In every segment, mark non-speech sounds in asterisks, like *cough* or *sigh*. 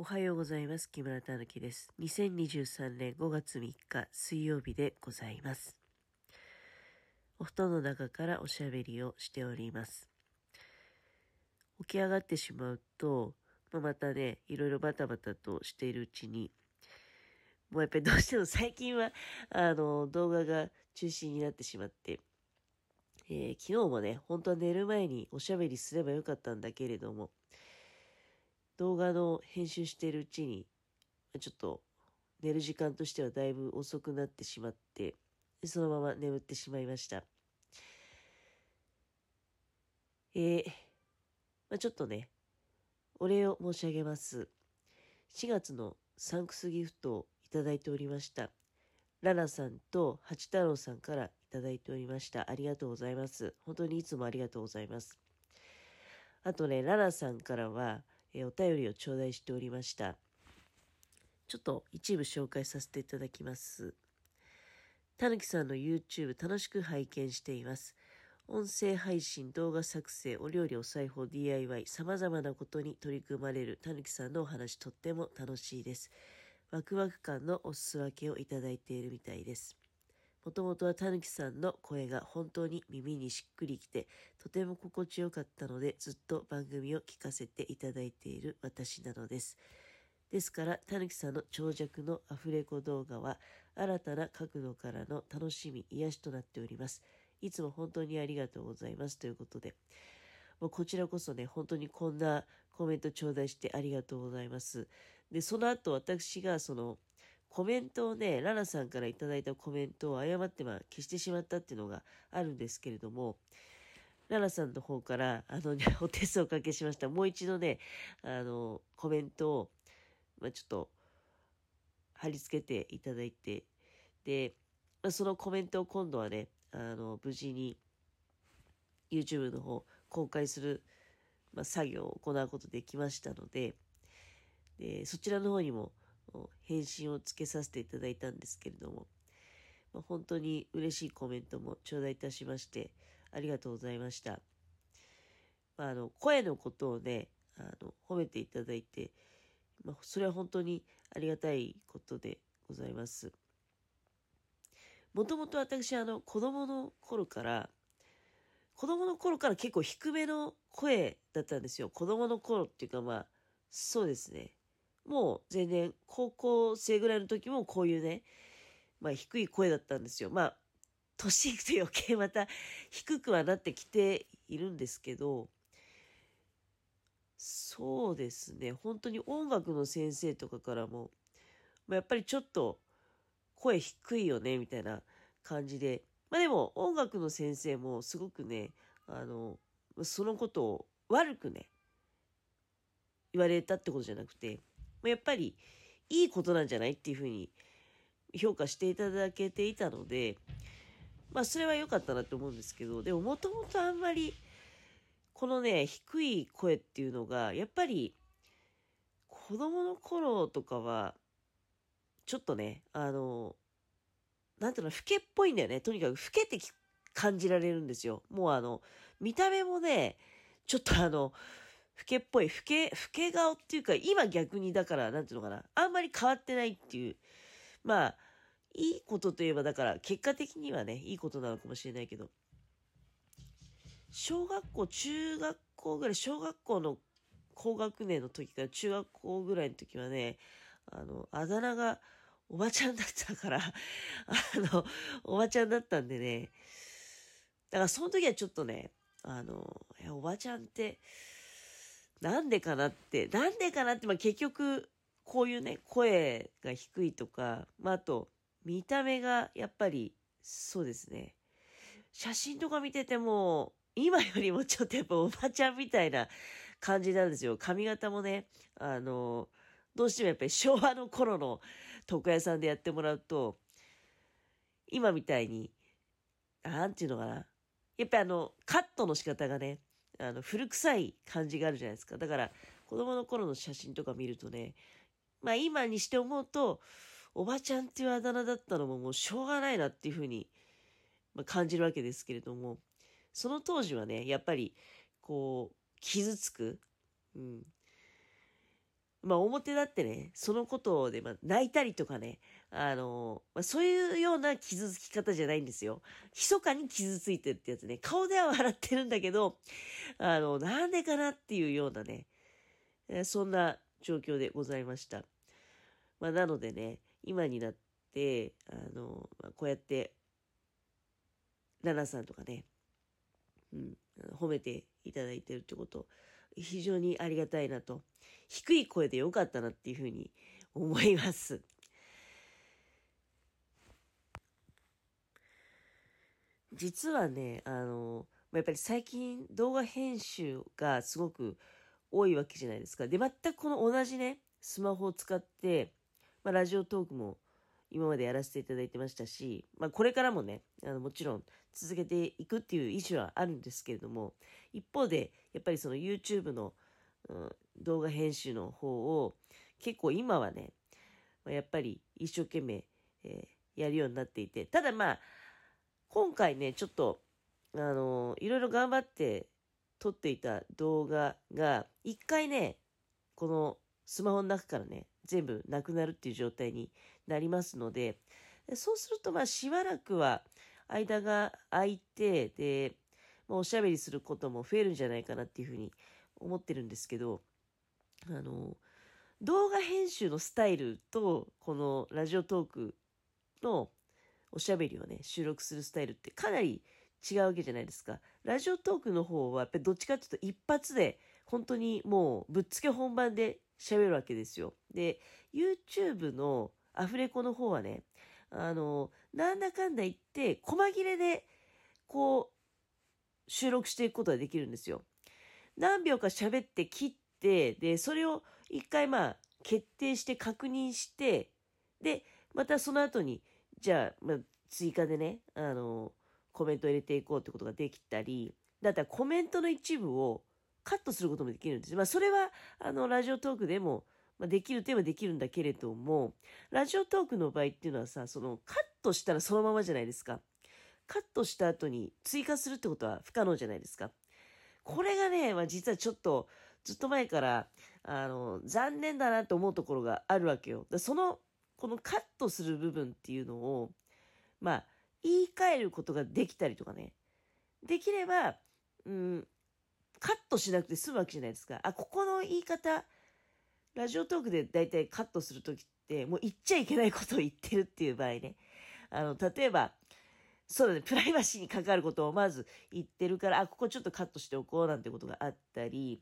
おはようございます。木村たぬきです。2023年5月3日水曜日でございます。お布団の中からおしゃべりをしております。起き上がってしまうと、まあ、またね、いろいろバタバタとしているうちに、もうやっぱりどうしても *laughs* 最近は、あの、動画が中心になってしまって、えー昨日もね、本当は寝る前におしゃべりすればよかったんだけれども、動画の編集しているうちに、ちょっと寝る時間としてはだいぶ遅くなってしまって、そのまま眠ってしまいました。えーまあ、ちょっとね、お礼を申し上げます。4月のサンクスギフトをいただいておりました。ララさんと八太郎さんからいただいておりました。ありがとうございます。本当にいつもありがとうございます。あとね、ララさんからは、えーお便りを頂戴しておりました。ちょっと一部紹介させていただきます。たぬきさんの YouTube 楽しく拝見しています。音声配信、動画作成、お料理、お裁縫、DIY、様々なことに取り組まれるたぬきさんのお話とっても楽しいです。ワクワク感のお裾分けをいただいているみたいです。もともとはたぬきさんの声が本当に耳にしっくりきて、とても心地よかったので、ずっと番組を聞かせていただいている私なのです。ですから、たぬきさんの長尺のアフレコ動画は、新たな角度からの楽しみ、癒しとなっております。いつも本当にありがとうございます。ということで、もうこちらこそね、本当にこんなコメント頂戴してありがとうございます。で、その後私がその、コメントをね、ララさんからいただいたコメントを誤ってま消してしまったっていうのがあるんですけれども、ララさんの方から、あのね、*laughs* お手数をおかけしました。もう一度ね、あの、コメントを、まあ、ちょっと、貼り付けていただいて、で、まあ、そのコメントを今度はね、あの、無事に YouTube の方公開する、まあ、作業を行うことできましたので、で、そちらの方にも返信をつけさせていただいたんですけれども、まあ、本当に嬉しいコメントも頂戴いたしまして、ありがとうございました。まあ、あの、声のことをね、あの、褒めていただいて、まあ、それは本当にありがたいことでございます。もともと私、あの、子供の頃から、子供の頃から結構低めの声だったんですよ。子供の頃っていうかまあ、そうですね。もう全然高校生ぐらいの時もこういうね、まあ低い声だったんですよ。まあ、年いくと余計また低くはなってきているんですけど、そうですね。本当に音楽の先生とかからも、まあ、やっぱりちょっと声低いよね、みたいな感じで。まあでも音楽の先生もすごくね、あの、そのことを悪くね、言われたってことじゃなくて、やっぱりいいことなんじゃないっていうふうに評価していただけていたので、まあそれは良かったなと思うんですけど、でももともとあんまり、このね、低い声っていうのが、やっぱり、子供の頃とかは、ちょっとね、あの、なんていうの、老けっぽいんだよね。とにかく老けて感じられるんですよ。もうあの、見た目もね、ちょっとあの、老けっぽい、老け、老け顔っていうか、今逆にだから、なんていうのかな、あんまり変わってないっていう、まあ、いいことといえば、だから、結果的にはね、いいことなのかもしれないけど、小学校、中学校ぐらい、小学校の高学年の時から中学校ぐらいの時はね、あの、あだ名がおばちゃんだったから、*laughs* あの、おばちゃんだったんでね、だからその時はちょっとね、あの、おばちゃんって、なんでかなって、なんでかなって、まあ結局、こういうね、声が低いとか、まああと、見た目がやっぱり、そうですね。写真とか見てても、今よりもちょっとやっぱおばちゃんみたいな感じなんですよ。髪型もね、あの、どうしてもやっぱり昭和の頃の床屋さんでやってもらうと、今みたいに、なんていうのかな。やっぱりあの、カットの仕方がね、あの、古臭い感じがあるじゃないですか。だから、子供の頃の写真とか見るとね、まあ今にして思うと、おばちゃんっていうあだ名だったのももうしょうがないなっていうふうに、ま、感じるわけですけれども、その当時はね、やっぱり、こう、傷つく。うん。まあ表だってね、そのことで、ま泣いたりとかね、あの、まあ、そういうような傷つき方じゃないんですよ。密かに傷ついてるってやつね。顔では笑ってるんだけど、あの、なんでかなっていうようなね、えそんな状況でございました。まあなのでね、今になって、あの、まあ、こうやって、ラナさんとかね、うん、褒めていただいてるってこと、非常にありがたいなと、低い声でよかったなっていうふうに思います。実はね、あの、やっぱり最近動画編集がすごく多いわけじゃないですか。で、全くこの同じね、スマホを使って、まあ、ラジオトークも今までやらせていただいてましたし、まあ、これからもね、あのもちろん続けていくっていう意思はあるんですけれども、一方で、やっぱりその YouTube の、うん、動画編集の方を、結構今はね、やっぱり一生懸命、えー、やるようになっていて、ただまあ、今回ね、ちょっと、あのー、いろいろ頑張って撮っていた動画が、一回ね、このスマホの中からね、全部なくなるっていう状態になりますので、そうすると、まあ、しばらくは間が空いて、で、まあ、おしゃべりすることも増えるんじゃないかなっていうふうに思ってるんですけど、あの、動画編集のスタイルと、このラジオトークのおしゃべりをね、収録するスタイルってかなり違うわけじゃないですか。ラジオトークの方はやっぱりどっちかっていうと一発で本当にもうぶっつけ本番で喋るわけですよ。で、YouTube のアフレコの方はね、あの、なんだかんだ言って、細切れで、こう、収録していくことができるんですよ。何秒か喋って切って、で、それを一回まあ、決定して確認して、で、またその後に、じゃあ、まあ、追加でね、あの、コメントを入れていこうってことができたり、だったらコメントの一部をカットすることもできるんです。まあ、それは、あの、ラジオトークでも、まあ、できるといえばできるんだけれども、ラジオトークの場合っていうのはさ、その、カットしたらそのままじゃないですか。カットした後に追加するってことは不可能じゃないですか。これがね、まあ、実はちょっと、ずっと前から、あの、残念だなと思うところがあるわけよ。その、このカットする部分っていうのを、まあ、言い換えることができたりとかね。できれば、うん、カットしなくて済むわけじゃないですか。あ、ここの言い方、ラジオトークで大体カットするときって、もう言っちゃいけないことを言ってるっていう場合ね。あの、例えば、そうだね、プライバシーに関わることをまず言ってるから、あ、ここちょっとカットしておこうなんてことがあったり、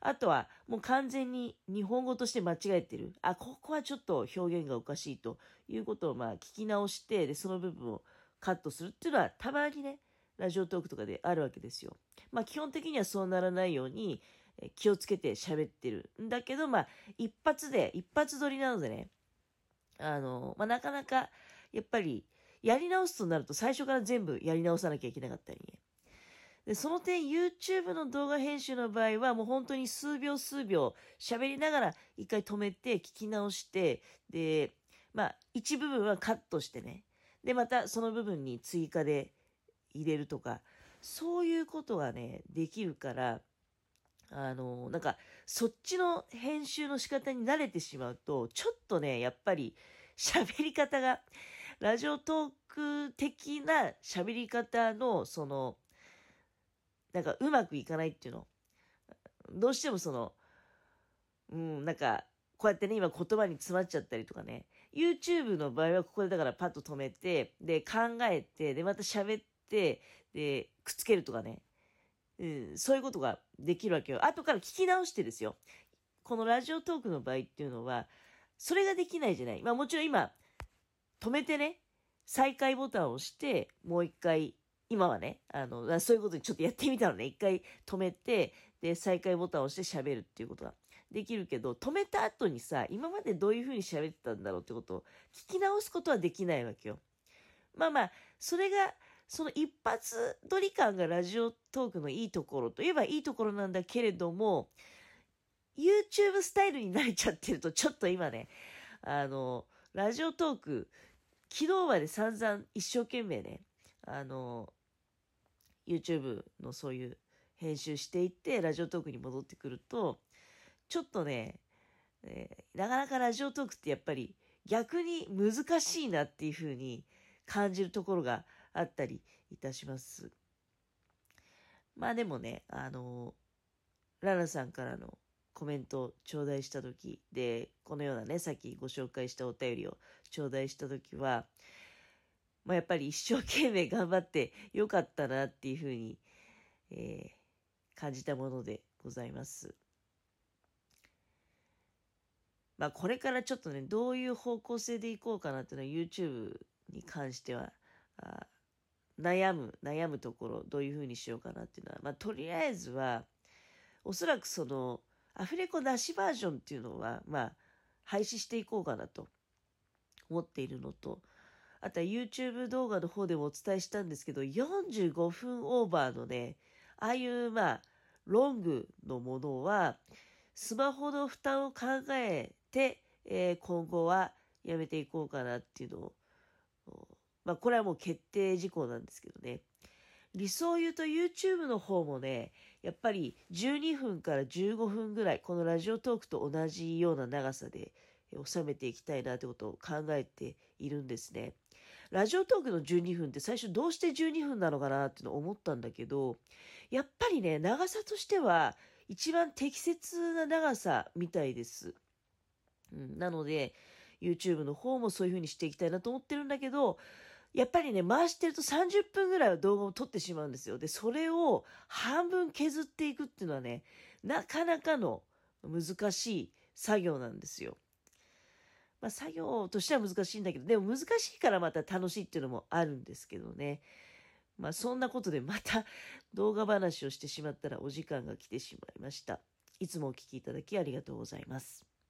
あとはもう完全に日本語として間違えてる。あ、ここはちょっと表現がおかしいということをまあ聞き直して、で、その部分をカットするっていうのはたまにね、ラジオトークとかであるわけですよ。まあ基本的にはそうならないように気をつけて喋ってるんだけど、まあ一発で、一発撮りなのでね、あの、まあなかなかやっぱりやり直すとなると最初から全部やり直さなきゃいけなかったりね。で、その点 YouTube の動画編集の場合はもう本当に数秒数秒喋りながら一回止めて聞き直して、で、まあ一部分はカットしてね。で、またその部分に追加で入れるとか、そういうことがね、できるから、あの、なんか、そっちの編集の仕方に慣れてしまうと、ちょっとね、やっぱり喋り方が、ラジオトーク的な喋り方の、その、なんかうまくいかないっていうの？どうしてもその、うん、なんか、こうやってね、今言葉に詰まっちゃったりとかね。YouTube の場合はここでだからパッと止めて、で、考えて、で、また喋って、で、くっつけるとかね。うん、そういうことができるわけよ。後から聞き直してですよ。このラジオトークの場合っていうのは、それができないじゃない。まあもちろん今、止めてね、再開ボタンを押して、もう一回、今はね、あの、そういうことにちょっとやってみたのね。一回止めて、で、再開ボタンを押して喋るっていうことができるけど、止めた後にさ、今までどういう風に喋ってたんだろうってことを聞き直すことはできないわけよ。まあまあ、それがその一発撮り感がラジオトークのいいところといえばいいところなんだけれども、YouTube スタイルに慣れちゃってると、ちょっと今ね、あの、ラジオトーク、昨日まで散々一生懸命ね、あの、YouTube のそういう編集していって、ラジオトークに戻ってくると、ちょっとね、えー、なかなかラジオトークってやっぱり逆に難しいなっていうふうに感じるところがあったりいたします。まあでもね、あの、ララさんからのコメントを頂戴した時で、このようなね、さっきご紹介したお便りを頂戴した時は、まあ、やっぱり一生懸命頑張ってよかったなっていうふうに、えー、感じたものでございます。まあ、これからちょっとね、どういう方向性でいこうかなっていうのは YouTube に関しては、あ悩む、悩むところ、どういうふうにしようかなっていうのは、まあ、とりあえずは、おそらくその、アフレコなしバージョンっていうのは、まあ、廃止していこうかなと思っているのと、あとは YouTube 動画の方でもお伝えしたんですけど、45分オーバーのね、ああいうまあ、ロングのものは、スマホの負担を考えて、えー、今後はやめていこうかなっていうのを、まあこれはもう決定事項なんですけどね。理想を言うと YouTube の方もね、やっぱり12分から15分ぐらい、このラジオトークと同じような長さで収めていきたいなってことを考えているんですね。ラジオトークの12分って最初どうして12分なのかなっての思ったんだけど、やっぱりね、長さとしては一番適切な長さみたいです。うん、なので、YouTube の方もそういう風にしていきたいなと思ってるんだけど、やっぱりね、回してると30分ぐらいは動画を撮ってしまうんですよ。で、それを半分削っていくっていうのはね、なかなかの難しい作業なんですよ。まあ、作業としては難しいんだけど、でも難しいからまた楽しいっていうのもあるんですけどね。まあ、そんなことでまた *laughs* 動画話をしてしまったらお時間が来てしまいました。いつもお聴きいただきありがとうございます。